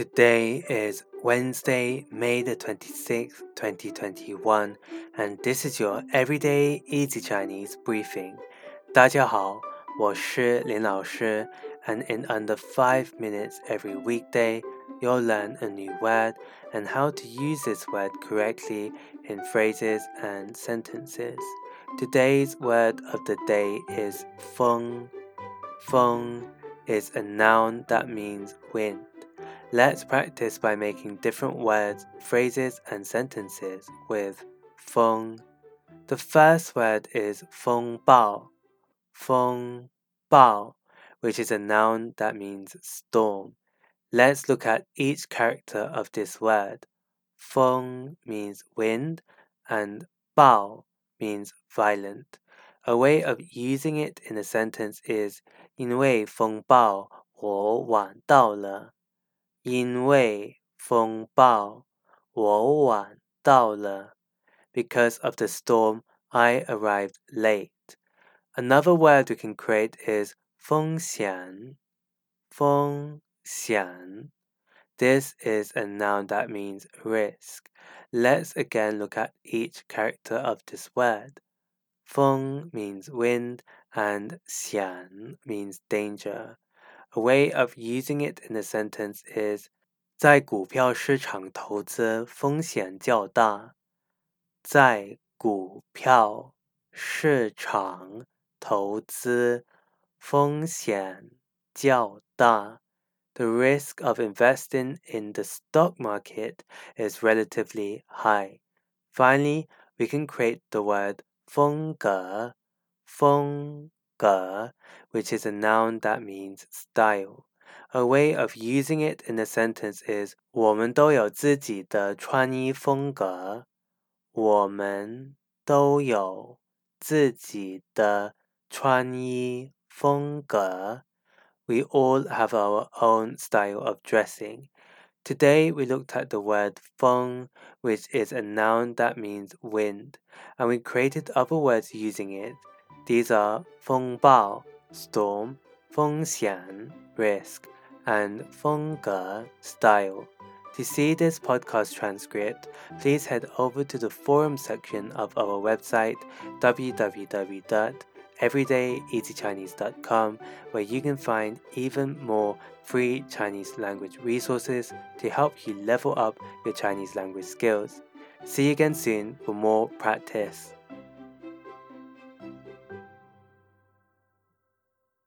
Today is Wednesday, May the 26th, 2021, and this is your Everyday Easy Chinese briefing. 大家好，我是林老师, and in under 5 minutes every weekday, you'll learn a new word and how to use this word correctly in phrases and sentences. Today's word of the day is feng. Feng is a noun that means wind. Let's practice by making different words, phrases, and sentences with feng. The first word is feng bao, feng bao, which is a noun that means storm. Let's look at each character of this word. Feng means wind, and bao means violent. A way of using it in a sentence is 因为风暴，我晚到了。 因为风暴，我晚到了。Because of the storm, I arrived late. Another word we can create is 风险。风险。This is a noun that means risk. Let's again look at each character of this word. 风 means wind and 险 means danger. A way of using it in a sentence is 在股票市场投资风险较大。在股票市场投资风险较大。The risk of investing in the stock market is relatively high. Finally, we can create the word 风格。风 格 which is a noun that means style. A way of using it in a sentence is 我们都有自己的穿衣风格。我们都有自己的穿衣风格。We all have our own style of dressing. Today we looked at the word feng, which is a noun that means wind, and we created other words using it. These are feng bao, storm, feng xian, risk, and feng style. To see this podcast transcript, please head over to the forum section of our website www.everydayeasychinese.com where you can find even more free Chinese language resources to help you level up your Chinese language skills. See you again soon for more practice.